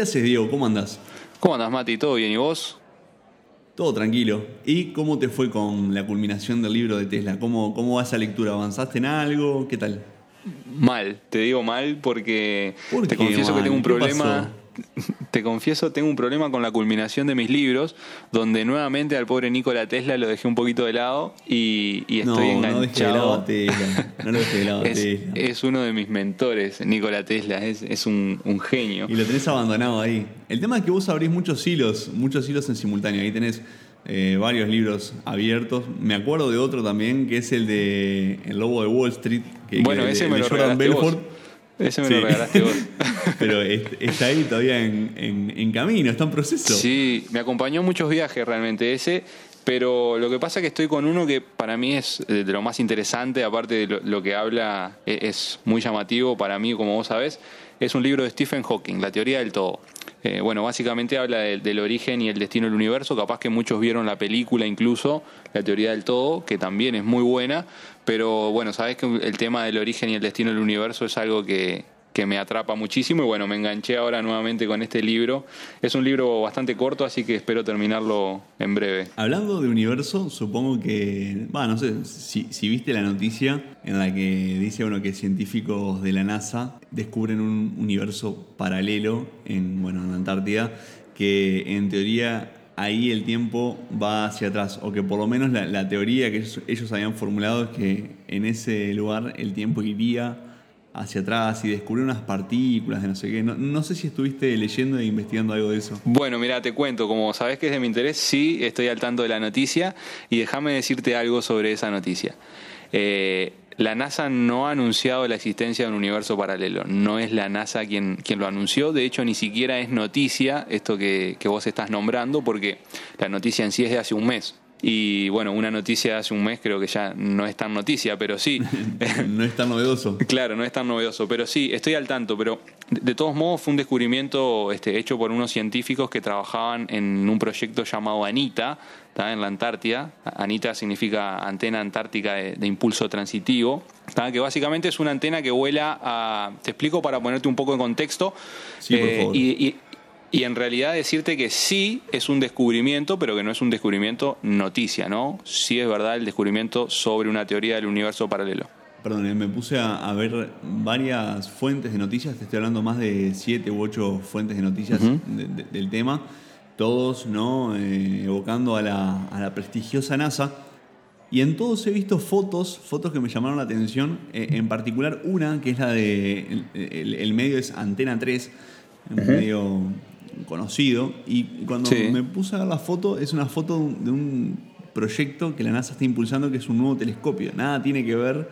¿Qué haces, Diego? ¿Cómo andás? ¿Cómo andás, Mati? ¿Todo bien? ¿Y vos? Todo tranquilo. ¿Y cómo te fue con la culminación del libro de Tesla? ¿Cómo, cómo va esa lectura? ¿Avanzaste en algo? ¿Qué tal? Mal, te digo mal porque ¿Por te confieso que tengo un ¿Qué problema. Te confieso, tengo un problema con la culminación de mis libros, donde nuevamente al pobre Nikola Tesla lo dejé un poquito de lado y, y No, estoy no de lado enganchado. Tesla. No lo dejes de lado a es, Tesla. es uno de mis mentores, Nikola Tesla, es, es un, un genio. Y lo tenés abandonado ahí. El tema es que vos abrís muchos hilos, muchos hilos en simultáneo. Ahí tenés eh, varios libros abiertos. Me acuerdo de otro también, que es el de El Lobo de Wall Street. Que, Bueno, que- ese el me lo Jordan vos. Ese me Sí. lo regalaste vos. Pero es- está ahí todavía en, en- en camino, está en proceso. Sí, me acompañó en muchos viajes realmente ese, pero lo que pasa es que estoy con uno que para mí es eh, de lo más interesante, aparte de lo, lo que habla, e- es muy llamativo para mí, como vos sabés, es un libro de Stephen Hawking, La teoría del todo. Eh, bueno, básicamente habla del- origen y el destino del universo, capaz que muchos vieron la película incluso, La teoría del todo, que también es muy buena, pero bueno, sabés que el tema del origen y el destino del universo es algo que, que me atrapa muchísimo y bueno, me enganché ahora nuevamente con este libro. Es un libro bastante corto, así que espero terminarlo en breve. Hablando de universo, supongo que. Va, no sé si, viste la noticia en la que dice bueno, que científicos de la NASA descubren un universo paralelo en, bueno, en Antártida, que en teoría ahí el tiempo va hacia atrás, o que por lo menos la, la teoría que ellos, ellos habían formulado es que en ese lugar el tiempo iría hacia atrás y descubrir unas partículas de no sé qué. No, no sé si estuviste leyendo e investigando algo de eso. Bueno, mira, te cuento, como sabes que es de mi interés, sí estoy al tanto de la noticia y déjame decirte algo sobre esa noticia. Eh, la NASA no ha anunciado la existencia de un universo paralelo, no es la NASA quien, quien lo anunció, de hecho ni siquiera es noticia esto que, que vos estás nombrando, porque la noticia en sí es de hace un mes. Y bueno, una noticia hace un mes creo que ya no es tan noticia, pero sí. no es tan novedoso. Claro, no es tan novedoso, pero sí, estoy al tanto, pero de, todos modos fue un descubrimiento este, hecho por unos científicos que trabajaban en un proyecto llamado ANITA, ¿tá? en la Antártida. ANITA significa Antena Antártica de, de Impulso Transitivo, ¿tá? que básicamente es una antena que vuela a... Te explico para ponerte un poco en contexto. Sí, por favor. Y, y- y en realidad decirte que sí es un descubrimiento, pero que no es un descubrimiento noticia, ¿no? Sí es verdad el descubrimiento sobre una teoría del universo paralelo. Perdón, eh, me puse a, a ver varias fuentes de noticias, te estoy hablando más de siete u ocho fuentes de noticias Ujú. de- de- del tema, todos ¿no? Eh, evocando a la, a la prestigiosa NASA. Y en todos he visto fotos, fotos que me llamaron la atención, eh, en particular una que es la de, el, el- el medio es Antena 3, un medio conocido, y cuando Sí. me puse a ver la foto, es una foto de un- proyecto que la NASA está impulsando, que es un nuevo telescopio. Nada tiene que ver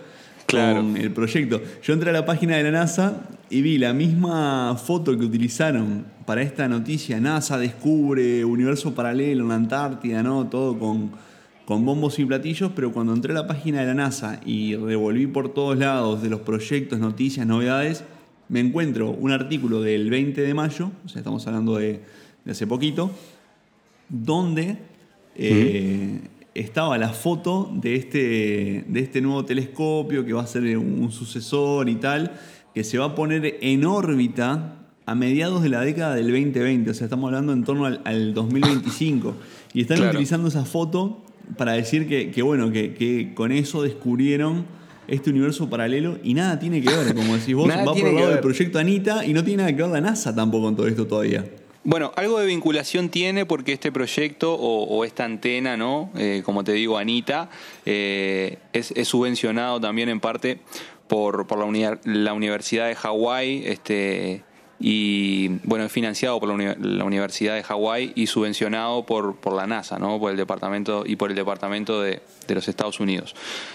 Claro. con el proyecto. Yo entré a la página de la NASA y vi la misma foto que utilizaron para esta noticia. NASA descubre universo paralelo en la Antártida, ¿no? Todo con, con bombos y platillos, pero cuando entré a la página de la NASA y revolví por todos lados de los proyectos, noticias, novedades, me encuentro un artículo del 20 de mayo, o sea, estamos hablando de, de hace poquito, donde eh, estaba la foto de este, de este nuevo telescopio que va a ser un, un sucesor y tal, que se va a poner en órbita a mediados de la década del 2020, o sea, estamos hablando en torno al, al 2025. Y están Claro. utilizando esa foto para decir que, que, bueno, que, que con eso descubrieron este universo paralelo y nada tiene que ver, como decís vos, va por el lado del proyecto Anita y no tiene nada que ver la NASA tampoco en todo esto todavía. Bueno, algo de vinculación tiene porque este proyecto o, o esta antena, ¿no? Eh, como te digo, Anita, eh, es, es subvencionado también en parte por, por la, uni- la Universidad de Hawái, este, y bueno, es financiado por la, uni- la Universidad de Hawái y subvencionado por, por la NASA, ¿no? Por el departamento y por el departamento de, de los Estados Unidos.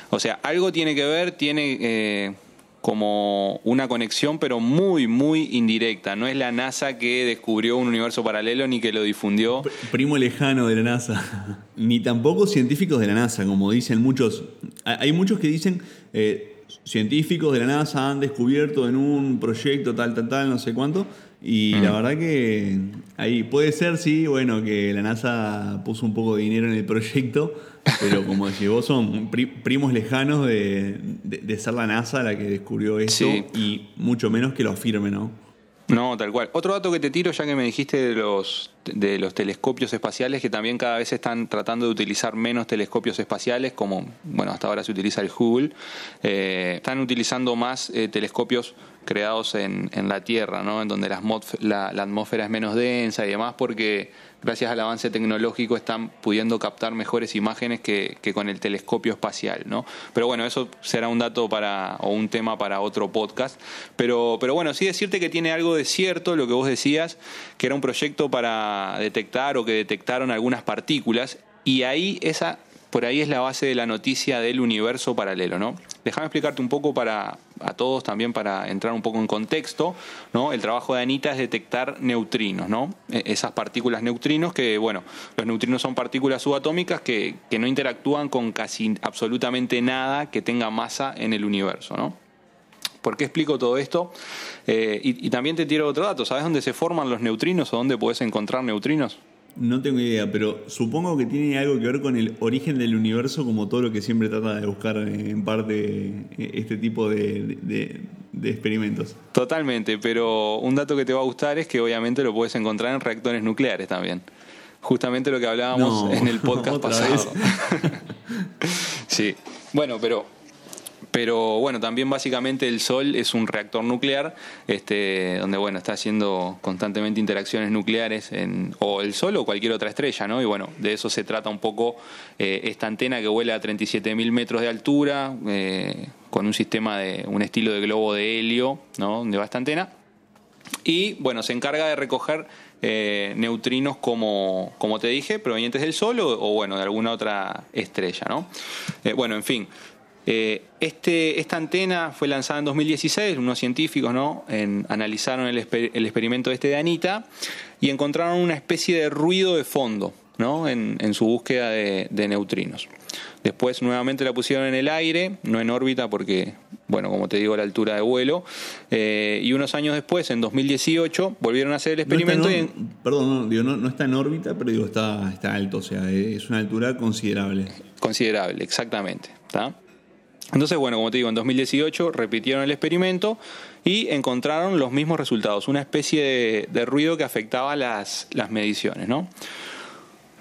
O sea, algo tiene que ver, tiene eh, como una conexión, pero muy, muy indirecta. No es la NASA que descubrió un universo paralelo ni que lo difundió. Pr- Primo lejano de la NASA. Ni tampoco científicos de la NASA, como dicen muchos. Hay muchos que dicen, eh, científicos de la NASA han descubierto en un proyecto tal, tal, tal, no sé cuánto. Y la verdad que ahí puede ser, sí, bueno, que la NASA puso un poco de dinero en el proyecto, pero como decís vos, son pri- primos lejanos de, de- de ser la NASA la que descubrió esto Sí. y mucho menos que lo afirme, ¿no? No, tal cual. Otro dato que te tiro, ya que me dijiste de los, de los telescopios espaciales, que también cada vez están tratando de utilizar menos telescopios espaciales, como, bueno, hasta ahora se utiliza el Hubble, eh, están utilizando más eh, telescopios creados en, en, la Tierra, ¿no? En donde la, la atmósfera es menos densa y demás, porque gracias al avance tecnológico están pudiendo captar mejores imágenes que, con el telescopio espacial, ¿no? Pero bueno, eso será un dato para o un tema para otro podcast. Pero, pero bueno, sí decirte que tiene algo de cierto lo que vos decías, que era un proyecto para detectar o que detectaron algunas partículas y ahí esa por ahí es la base de la noticia del universo paralelo, ¿no? Déjame explicarte un poco para a todos también para entrar un poco en contexto, ¿no? El trabajo de Anita es detectar neutrinos, ¿no? E, esas partículas neutrinos que, bueno, los neutrinos son partículas subatómicas que, que no interactúan con casi absolutamente nada que tenga masa en el universo, ¿no? ¿Por qué explico todo esto? Eh, y, y, también te tiro otro dato. ¿Sabes dónde se forman los neutrinos o dónde puedes encontrar neutrinos? No tengo idea, pero supongo que tiene algo que ver con el origen del universo, como todo lo que siempre trata de buscar en parte este tipo de, experimentos. Totalmente, pero un dato que te va a gustar es que obviamente lo puedes encontrar en reactores nucleares también. Justamente lo que hablábamos en el podcast pasado. sí, bueno, pero pero bueno, también básicamente el Sol es un reactor nuclear, este, donde bueno, está haciendo constantemente interacciones nucleares en o el Sol o cualquier otra estrella, ¿no? Y bueno, de eso se trata un poco eh, esta antena que vuela a 37.000 metros de altura, eh, con un sistema de un estilo de globo de helio, ¿no? Donde va esta antena. Y bueno, se encarga de recoger eh, neutrinos como, como te dije, provenientes del Sol o, o, bueno, de alguna otra estrella, ¿no? bueno, en fin. Eh, este, esta antena fue lanzada en 2016, unos científicos ¿no? analizaron el, experimento este de Anita y encontraron una especie de ruido de fondo ¿no? en, su búsqueda de, neutrinos. Después nuevamente la pusieron en el aire, no en órbita porque, bueno, como te digo, la altura de vuelo. Eh, y unos años después, en 2018, volvieron a hacer el experimento. Perdón, no, no, está en órbita, pero digo, está, está alto, o sea, es una altura considerable. Considerable, exactamente. ¿está? Entonces, bueno, como te digo, en 2018 repitieron el experimento y encontraron los mismos resultados, una especie de, ruido que afectaba las, las mediciones.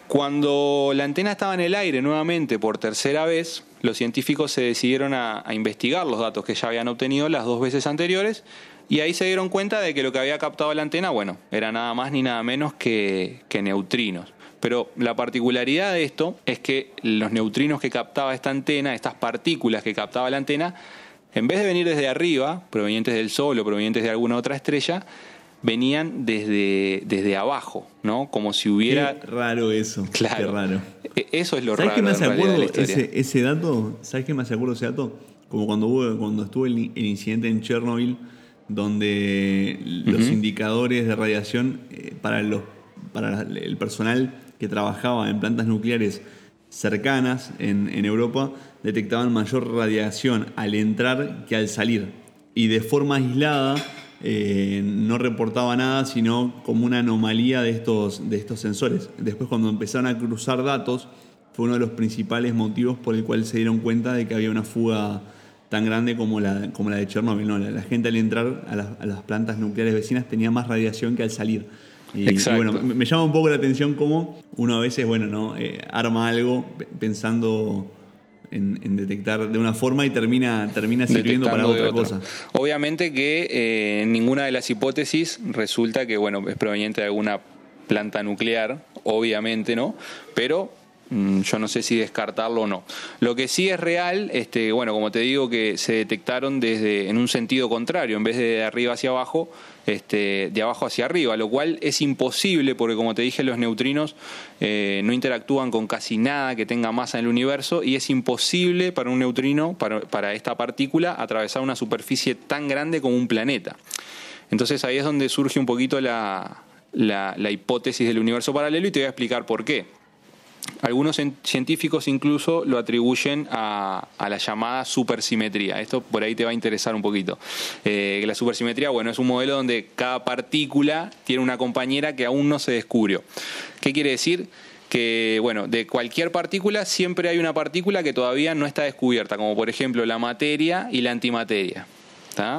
Cuando la antena estaba en el aire nuevamente por tercera vez, los científicos se decidieron a, investigar los datos que ya habían obtenido las dos veces anteriores y ahí se dieron cuenta de que lo que había captado la antena, bueno, era nada más ni nada menos que, que neutrinos. Pero la particularidad de esto es que los neutrinos que captaba esta antena, estas partículas que captaba la antena, en vez de venir desde arriba, provenientes del Sol o provenientes de alguna otra estrella, venían desde, desde abajo, ¿no? Como si hubiera... Qué raro eso. Claro. Qué raro. E, eso es lo ¿Sabes raro. qué me hace acuerdo ese, ese, dato? ¿Sabes qué me hace acuerdo ese dato? Como cuando, hubo, cuando estuvo el, incidente en Chernobyl, donde los indicadores de radiación eh, para, los, para el personal que trabajaba en plantas nucleares cercanas en, Europa detectaban mayor radiación al entrar que al salir. Y de forma aislada eh, no reportaba nada, sino como una anomalía de estos, de estos sensores. Después cuando empezaron a cruzar datos, fue uno de los principales motivos por el cual se dieron cuenta de que había una fuga tan grande como la, como la de Chernobyl. No, la, gente al entrar a las, a las plantas nucleares vecinas tenía más radiación que al salir. Y, bueno, me llama un poco la atención cómo uno a veces, bueno, ¿no? Eh, arma algo pensando en, detectar de una forma y termina, termina sirviendo para otra, cosa. Obviamente que eh, ninguna de las hipótesis resulta que, bueno, es proveniente de alguna planta nuclear, obviamente, ¿no? Pero yo no sé si descartarlo o no. Lo que sí es real, este, bueno, como te digo, que se detectaron desde en un sentido contrario, en vez de arriba hacia abajo, este, de abajo hacia arriba, lo cual es imposible porque, como te dije, los neutrinos eh, no interactúan con casi nada que tenga masa en el universo y es imposible para un neutrino, para, esta partícula, atravesar una superficie tan grande como un planeta. Entonces ahí es donde surge un poquito la, la hipótesis del universo paralelo y te voy a explicar por qué. Algunos científicos incluso lo atribuyen a, la llamada supersimetría. Esto por ahí te va a interesar un poquito. Eh, la supersimetría, bueno, es un modelo donde cada partícula tiene una compañera que aún no se descubrió. ¿Qué quiere decir? que, bueno, de cualquier partícula siempre hay una partícula que todavía no está descubierta, como por ejemplo la materia y la antimateria.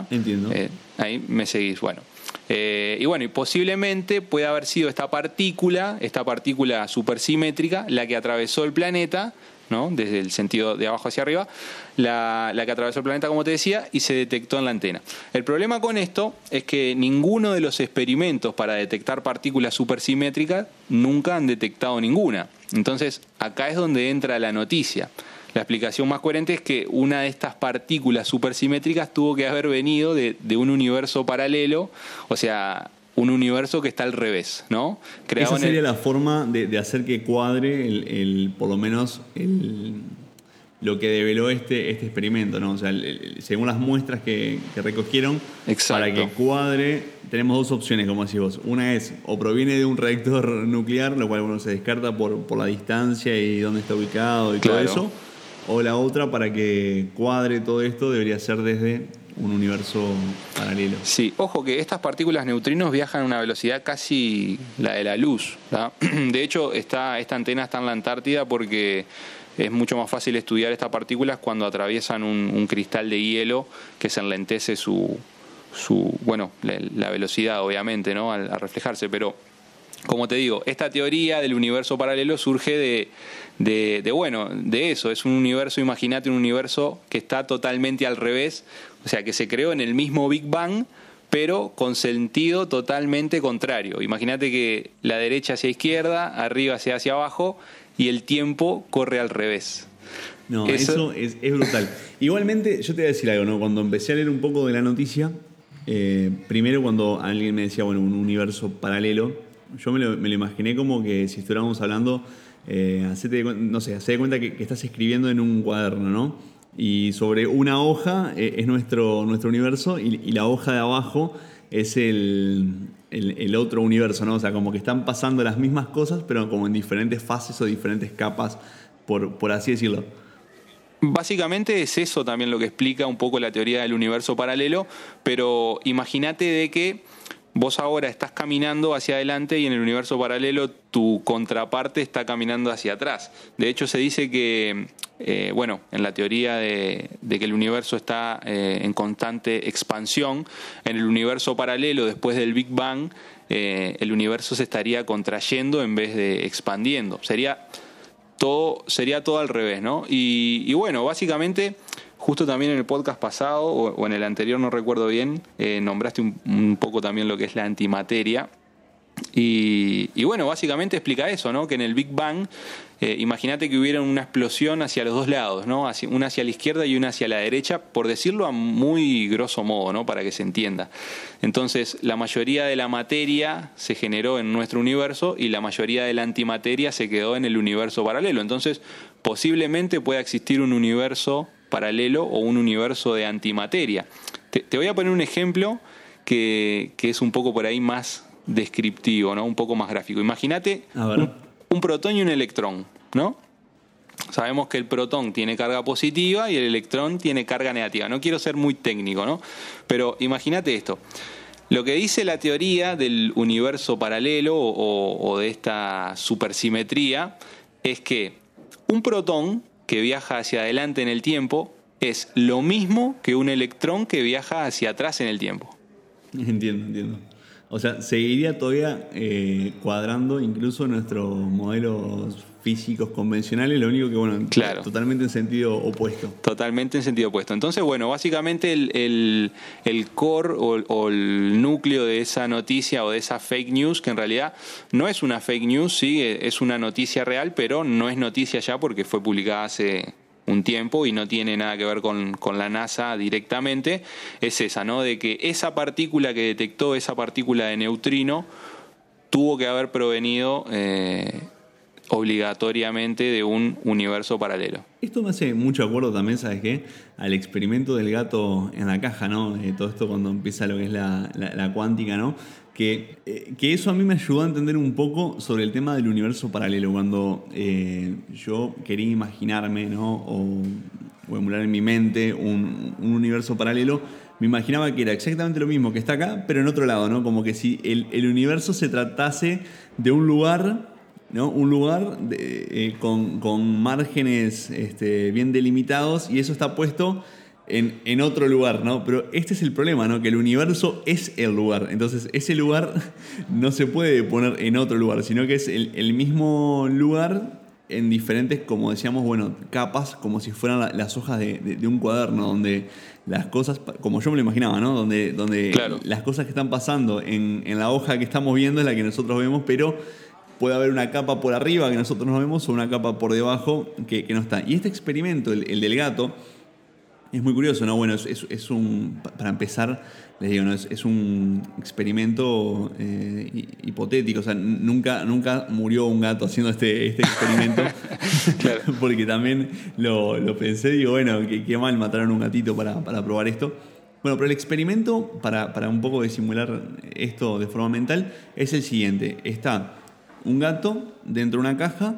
Entiendo. Eh, ahí me seguís. Bueno, Eh, y bueno, y posiblemente puede haber sido esta partícula, esta partícula supersimétrica, la que atravesó el planeta, ¿no? desde el sentido de abajo hacia arriba, la, la, que atravesó el planeta, como te decía, y se detectó en la antena. El problema con esto es que ninguno de los experimentos para detectar partículas supersimétricas nunca han detectado ninguna. Entonces, acá es donde entra la noticia. La explicación más coherente es que una de estas partículas supersimétricas tuvo que haber venido de, un universo paralelo, o sea, un universo que está al revés, ¿no? Esa sería la forma de, hacer que cuadre el, por lo menos el, lo que develó este, este experimento, ¿no? O sea, según las muestras que, recogieron, para que cuadre, tenemos dos opciones, como decís vos. Una es, o proviene de un reactor nuclear, lo cual bueno, se descarta por, por la distancia y dónde está ubicado y todo eso o la otra, para que cuadre todo esto, debería ser desde un universo paralelo. Sí, ojo que estas partículas neutrinos viajan a una velocidad casi la de la luz. De hecho, esta antena está en la Antártida porque es mucho más fácil estudiar estas partículas cuando atraviesan un, cristal de hielo que se enlentece su, bueno, la, velocidad, obviamente, ¿no? al reflejarse, pero como te digo, esta teoría del universo paralelo surge de, de, bueno, de eso, es un universo, imagínate un universo que está totalmente al revés, o sea, que se creó en el mismo Big Bang, pero con sentido totalmente contrario. Imagínate que la derecha hacia izquierda, arriba hacia hacia abajo, y el tiempo corre al revés. No, eso, es, brutal. Igualmente, yo te voy a decir algo, ¿no? Cuando empecé a leer un poco de la noticia, eh, primero cuando alguien me decía, bueno, un universo paralelo, yo me lo, imaginé como que si estuviéramos hablando, eh, no sé, hace de cuenta que, estás escribiendo en un cuaderno, ¿no? Y sobre una hoja eh, es nuestro, nuestro universo y, la hoja de abajo es el, otro universo, ¿no? O sea, como que están pasando las mismas cosas, pero como en diferentes fases o diferentes capas, por, por así decirlo. Básicamente es eso también lo que explica un poco la teoría del universo paralelo, pero imagínate de que vos ahora estás caminando hacia adelante y en el universo paralelo tu contraparte está caminando hacia atrás. De hecho, se dice que, eh, bueno, en la teoría de, que el universo está eh, en constante expansión, en el universo paralelo, después del Big Bang, eh, el universo se estaría contrayendo en vez de expandiendo. Sería todo, sería todo al revés, ¿no? y bueno, básicamente Justo también en el podcast pasado, o, en el anterior, no recuerdo bien, eh, nombraste un, poco también lo que es la antimateria. Y, bueno, básicamente explica eso, ¿no? Que en el Big Bang, eh, imagínate que hubiera una explosión hacia los dos lados, ¿no? una hacia la izquierda y una hacia la derecha, por decirlo a muy grosso modo, ¿no? Para que se entienda. Entonces, la mayoría de la materia se generó en nuestro universo y la mayoría de la antimateria se quedó en el universo paralelo. Entonces, posiblemente pueda existir un universo paralelo o un universo de antimateria. Te, voy a poner un ejemplo que, es un poco por ahí más descriptivo, ¿no? un poco más gráfico. Imagínate un, protón y un electrón, ¿no? Sabemos que el protón tiene carga positiva y el electrón tiene carga negativa. No quiero ser muy técnico, ¿no? Pero imagínate esto. Lo que dice la teoría del universo paralelo o de esta supersimetría es que un protón que viaja hacia adelante en el tiempo es lo mismo que un electrón que viaja hacia atrás en el tiempo. Entiendo, entiendo. O sea, seguiría todavía eh, cuadrando incluso nuestros modelos físicos convencionales, lo único que, bueno, claro. totalmente en sentido opuesto. Totalmente en sentido opuesto. Entonces, bueno, básicamente el, core o, el núcleo de esa noticia o de esa fake news, que en realidad no es una fake news, sí, es una noticia real, pero no es noticia ya porque fue publicada hace un tiempo y no tiene nada que ver con, la NASA directamente, es esa, ¿no? De que esa partícula que detectó, esa partícula de neutrino, tuvo que haber provenido eh, obligatoriamente de un universo paralelo. Esto me hace mucho acuerdo también, ¿sabes qué? Al experimento del gato en la caja, ¿no? todo esto cuando empieza lo que es la, cuántica, ¿no? Que, eh, que, eso a mí me ayudó a entender un poco sobre el tema del universo paralelo. Cuando eh, yo quería imaginarme, ¿no? O, emular en mi mente un, universo paralelo, me imaginaba que era exactamente lo mismo que está acá, pero en otro lado, ¿no? Como que si el, el universo se tratase de un lugar un lugar eh, con, márgenes este, bien delimitados y eso está puesto en, en, otro lugar, ¿no? Pero este es el problema, ¿no? Que el universo es el lugar. Entonces, ese lugar no se puede poner en otro lugar, sino que es el, el mismo lugar en diferentes, como decíamos, bueno, capas, como si fueran las hojas de, de, un cuaderno, donde las cosas, como yo me lo imaginaba, ¿no? Donde, donde las cosas que están pasando en, en, la hoja que estamos viendo es la que nosotros vemos, pero puede haber una capa por arriba que nosotros no vemos o una capa por debajo que, que no está. Y este experimento, el, el del gato, es muy curioso, ¿no? Bueno, es, es, un, para empezar, les digo, ¿no? es, es un experimento eh, hipotético, o sea, nunca, nunca murió un gato haciendo este, este experimento, porque también lo, lo, pensé, digo, bueno, qué, mal mataron un gatito para, para, probar esto. Bueno, pero el experimento, para, para un poco disimular esto de forma mental, es el siguiente. Está un gato dentro de una caja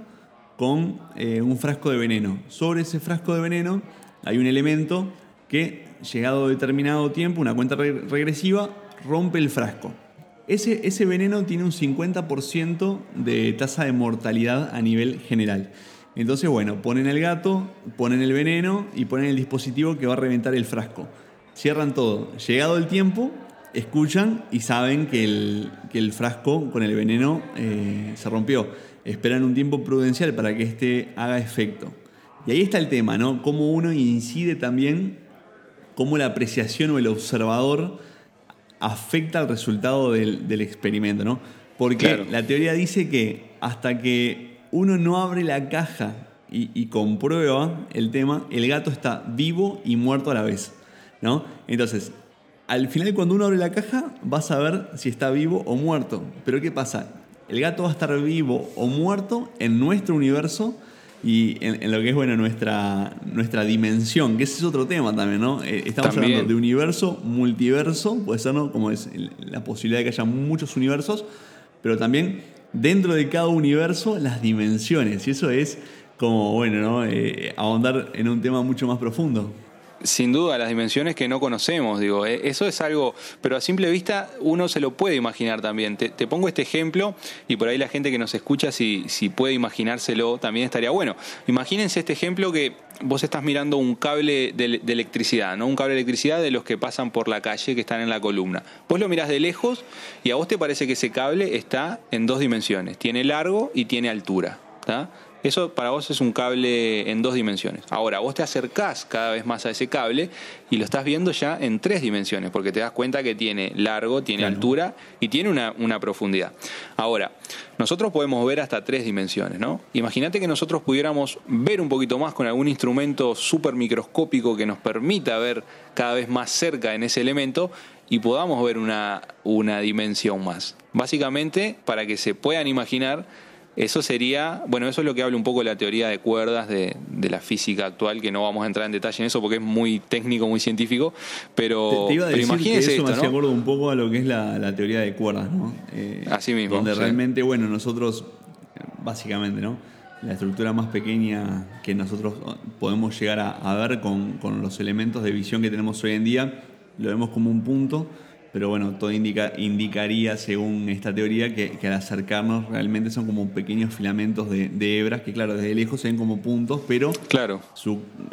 con eh, un frasco de veneno. Sobre ese frasco de veneno hay un elemento que, llegado determinado tiempo, una cuenta regresiva, rompe el frasco. Ese, ese veneno tiene un 50% de tasa de mortalidad a nivel general. Entonces, bueno, ponen el gato, ponen el veneno y ponen el dispositivo que va a reventar el frasco. Cierran todo. Llegado el tiempo, escuchan y saben que el, que el frasco con el veneno eh, se rompió. Esperan un tiempo prudencial para que este haga efecto. Y ahí está el tema, ¿no? Cómo uno incide también, cómo la apreciación o el observador afecta al resultado del, experimento, ¿no? Porque la teoría dice que hasta que uno no abre la caja y, comprueba el tema, el gato está vivo y muerto a la vez, ¿no? Entonces, al final cuando uno abre la caja, vas a ver si está vivo o muerto. Pero ¿qué pasa? El gato va a estar vivo o muerto en nuestro universo y en, lo que es bueno nuestra, nuestra dimensión, que ese es otro tema también, ¿no? Eh, estamos hablando de universo, multiverso, puede ser, ¿no? Como es la posibilidad de que haya muchos universos, pero también dentro de cada universo las dimensiones, y eso es como, bueno, ¿no? Eh, ahondar en un tema mucho más profundo sin duda las dimensiones que no conocemos, digo, eh, eso es algo, pero a simple vista uno se lo puede imaginar también. Te, pongo este ejemplo y por ahí la gente que nos escucha, si, si puede imaginárselo, también estaría bueno. Imagínense este ejemplo que vos estás mirando un cable de, electricidad, ¿no? Un cable de electricidad de los que pasan por la calle que están en la columna. Vos lo mirás de lejos y a vos te parece que ese cable está en dos dimensiones, tiene largo y tiene altura. Eso para vos es un cable en dos dimensiones. Ahora, vos te acercás cada vez más a ese cable y lo estás viendo ya en tres dimensiones, porque te das cuenta que tiene largo, tiene altura y tiene una, profundidad. Ahora, nosotros podemos ver hasta tres dimensiones, ¿no? Imagínate que nosotros pudiéramos ver un poquito más con algún instrumento súper microscópico que nos permita ver cada vez más cerca en ese elemento y podamos ver una, una dimensión más. Básicamente, para que se puedan imaginar eso sería, bueno, eso es lo que habla un poco de la teoría de cuerdas de, la física actual, que no vamos a entrar en detalle en eso porque es muy técnico, muy científico, pero, te, iba a decir que eso me hace acuerdo un poco a lo que es la, teoría de cuerdas, ¿no? Eh, Así mismo. Donde realmente, bueno, nosotros, básicamente, ¿no? La estructura más pequeña que nosotros podemos llegar a, ver con, con los elementos de visión que tenemos hoy en día, lo vemos como un punto, pero bueno, todo indica, indicaría, según esta teoría, que, al acercarnos realmente son como pequeños filamentos de, hebras, que claro, desde lejos se ven como puntos, pero claro.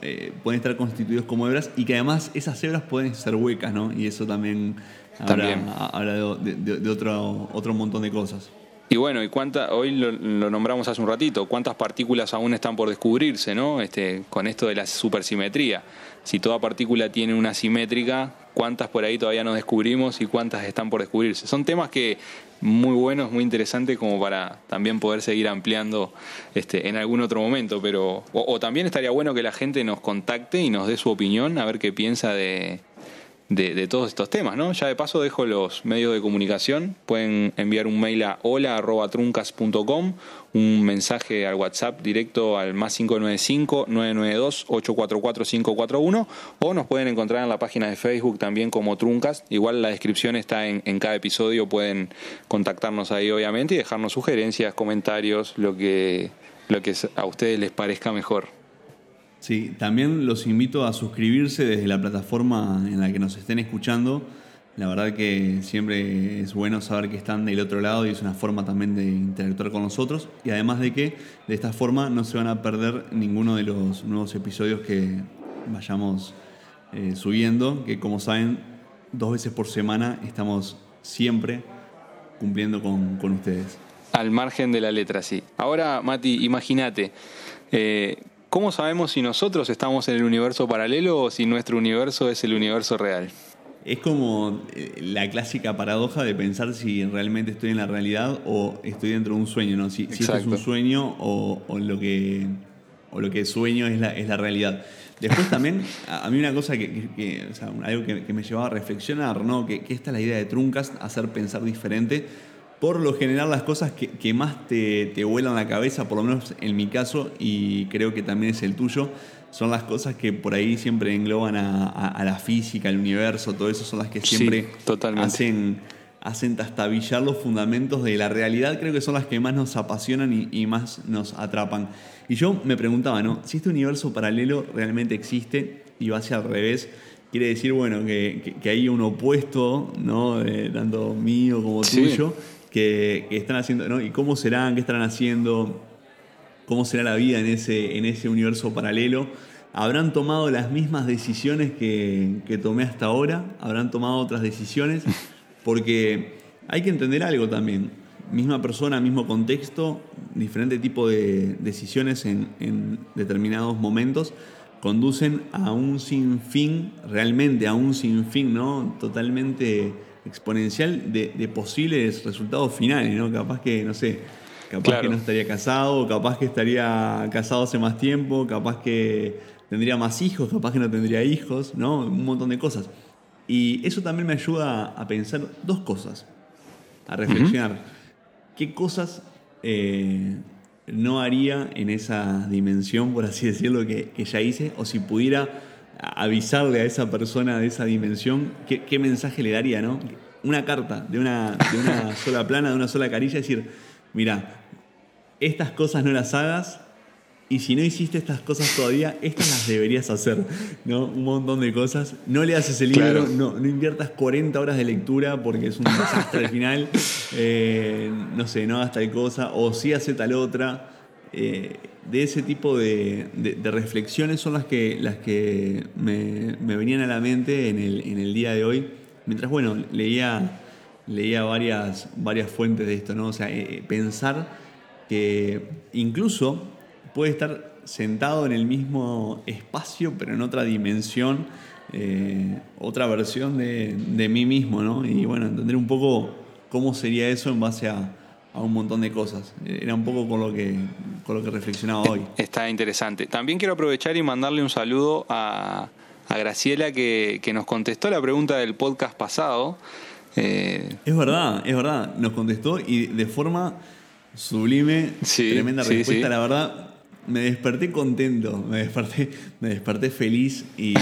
Eh, pueden estar constituidos como hebras y que además esas hebras pueden ser huecas, ¿no? Y eso también, habla, de, otro, otro montón de cosas. Y bueno, y cuánta, hoy lo, nombramos hace un ratito, cuántas partículas aún están por descubrirse, ¿no? Este, con esto de la supersimetría. Si toda partícula tiene una simétrica, cuántas por ahí todavía no descubrimos y cuántas están por descubrirse. Son temas que muy buenos, muy interesantes como para también poder seguir ampliando este, en algún otro momento, pero o también estaría bueno que la gente nos contacte y nos dé su opinión, a ver qué piensa de, de, todos estos temas, ¿no? Ya de paso dejo los medios de comunicación. Pueden enviar un mail a hola.truncas.com, un mensaje al WhatsApp directo al más 595-992-844-541 o nos pueden encontrar en la página de Facebook también como Truncas. Igual la descripción está en, en cada episodio, pueden contactarnos ahí obviamente y dejarnos sugerencias, comentarios, lo que, lo que a ustedes les parezca mejor. Sí, también los invito a suscribirse desde la plataforma en la que nos estén escuchando. La verdad que siempre es bueno saber que están del otro lado y es una forma también de interactuar con nosotros. Y además de que de esta forma no se van a perder ninguno de los nuevos episodios que vayamos eh, subiendo, que como saben, dos veces por semana estamos siempre cumpliendo con, con ustedes. Al margen de la letra, sí. Ahora, Mati, imagínate, eh, ¿cómo sabemos si nosotros estamos en el universo paralelo o si nuestro universo es el universo real? Es como eh, la clásica paradoja de pensar si realmente estoy en la realidad o estoy dentro de un sueño, ¿no? Si, si esto es un sueño o, lo que, o lo que sueño es la, es la realidad. Después también, a, mí una cosa que, o sea, algo que, me llevaba a reflexionar, ¿no? Que, esta es la idea de Truncas, hacer pensar diferente. Por lo general, las cosas que, más te, te vuelan la cabeza, por lo menos en mi caso, y creo que también es el tuyo, son las cosas que por ahí siempre engloban a, la física, al universo, todo eso son las que siempre hacen, hacen tastabillar los fundamentos de la realidad, creo que son las que más nos apasionan y más nos atrapan. Y yo me preguntaba, ¿no? Si este universo paralelo realmente existe y va hacia al revés, quiere decir, bueno, que, hay un opuesto, ¿no? tanto mío como tuyo, que, están haciendo. ¿Y cómo serán? ¿Qué estarán haciendo? ¿Cómo será la vida en ese, en ese universo paralelo? ¿Habrán tomado las mismas decisiones que, que tomé hasta ahora? ¿Habrán tomado otras decisiones? Porque hay que entender algo también misma persona, mismo contexto, diferente tipo de decisiones en, determinados momentos conducen a un sinfín, realmente a un sinfín, ¿no? Totalmente exponencial de, posibles resultados finales, ¿no? Capaz que, no sé, capaz que no estaría casado, capaz que estaría casado hace más tiempo, capaz que tendría más hijos, capaz que no tendría hijos, ¿no? Un montón de cosas. Y eso también me ayuda a pensar dos cosas, a reflexionar qué cosas eh, no haría en esa dimensión, por así decirlo, que, ya hice, o si pudiera avisarle a esa persona de esa dimensión, qué, mensaje le daría, ¿no? Una carta de una, de una sola plana, de una sola carilla, decir, mira, estas cosas no las hagas, y si no hiciste estas cosas todavía, estas las deberías hacer, ¿no? Un montón de cosas. No le haces el libro, no, no, inviertas 40 horas de lectura porque es un desastre al final. Eh, no sé, no hagas tal cosa, o sí hace tal otra. Eh, de ese tipo de, reflexiones son las que, las que me, venían a la mente en el, día de hoy. Mientras, bueno, leía, leía varias, varias fuentes de esto, ¿no? O sea, eh, pensar que incluso puede estar sentado en el mismo espacio, pero en otra dimensión, eh, otra versión de, mí mismo, ¿no? Y bueno, entender un poco cómo sería eso en base a, un montón de cosas. Era un poco con lo que, con lo que reflexionaba hoy. Está interesante. También quiero aprovechar y mandarle un saludo a, Graciela que, nos contestó la pregunta del podcast pasado. Eh, es verdad, es verdad. Nos contestó y de forma sublime, tremenda respuesta. La verdad, me desperté contento, me desperté, me desperté feliz y,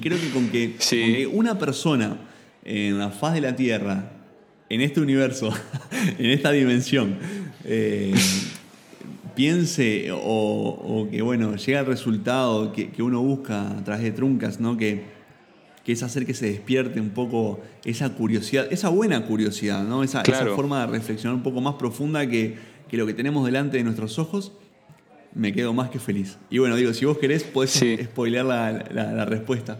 creo que con que, una persona en la faz de la Tierra, en este universo, en esta dimensión, eh, piense o, que bueno, llegue al resultado que, uno busca a través de truncas, ¿no? Que, es hacer que se despierte un poco esa curiosidad, esa buena curiosidad, ¿no? Esa, forma de reflexionar un poco más profunda que, que lo que tenemos delante de nuestros ojos me quedo más que feliz. Y bueno, digo, si vos querés, podés spoilear la, respuesta.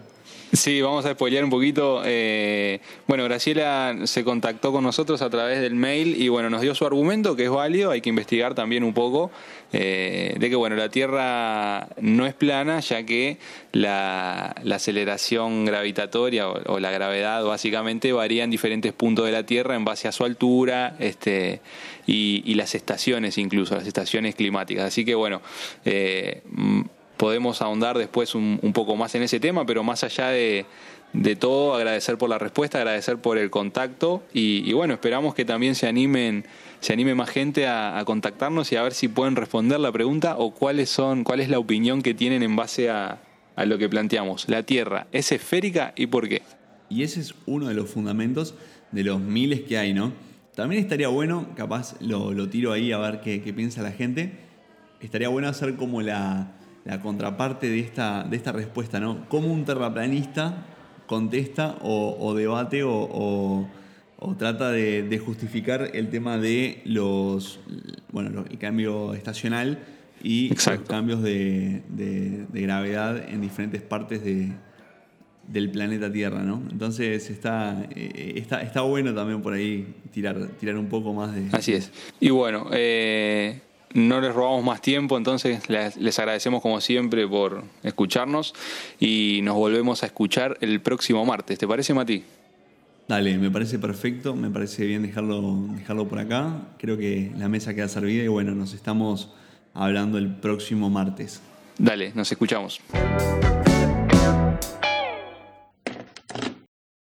Sí, vamos a spoilear un poquito. Eh, bueno, Graciela se contactó con nosotros a través del mail y bueno, nos dio su argumento que es válido, hay que investigar también un poco eh, de que bueno, la Tierra no es plana ya que la, aceleración gravitatoria o, la gravedad básicamente varía en diferentes puntos de la Tierra en base a su altura este, y, las estaciones incluso, las estaciones climáticas. Así que bueno, eh, podemos ahondar después un, poco más en ese tema, pero más allá de, todo, agradecer por la respuesta, agradecer por el contacto y, bueno, esperamos que también se animen, se anime más gente a, contactarnos y a ver si pueden responder la pregunta o cuáles son, cuál es la opinión que tienen en base a, lo que planteamos. La Tierra, ¿es esférica y por qué? Y ese es uno de los fundamentos de los miles que hay, ¿no? También estaría bueno, capaz lo, tiro ahí a ver qué, qué piensa la gente, estaría bueno hacer como la, la contraparte de esta, de esta respuesta, ¿no? ¿Cómo un terraplanista contesta o, debate o, trata de, justificar el tema de los, bueno, el cambio estacional y los cambios de, gravedad en diferentes partes de, del planeta Tierra, ¿no? Entonces está, eh, está, está bueno también por ahí tirar, tirar un poco más de... Así es. Y bueno, eh, no les robamos más tiempo, entonces les, agradecemos como siempre por escucharnos y nos volvemos a escuchar el próximo martes. ¿Te parece, Mati? Dale, me parece perfecto, me parece bien dejarlo, dejarlo por acá. Creo que la mesa queda servida y bueno, nos estamos hablando el próximo martes. Dale, nos escuchamos.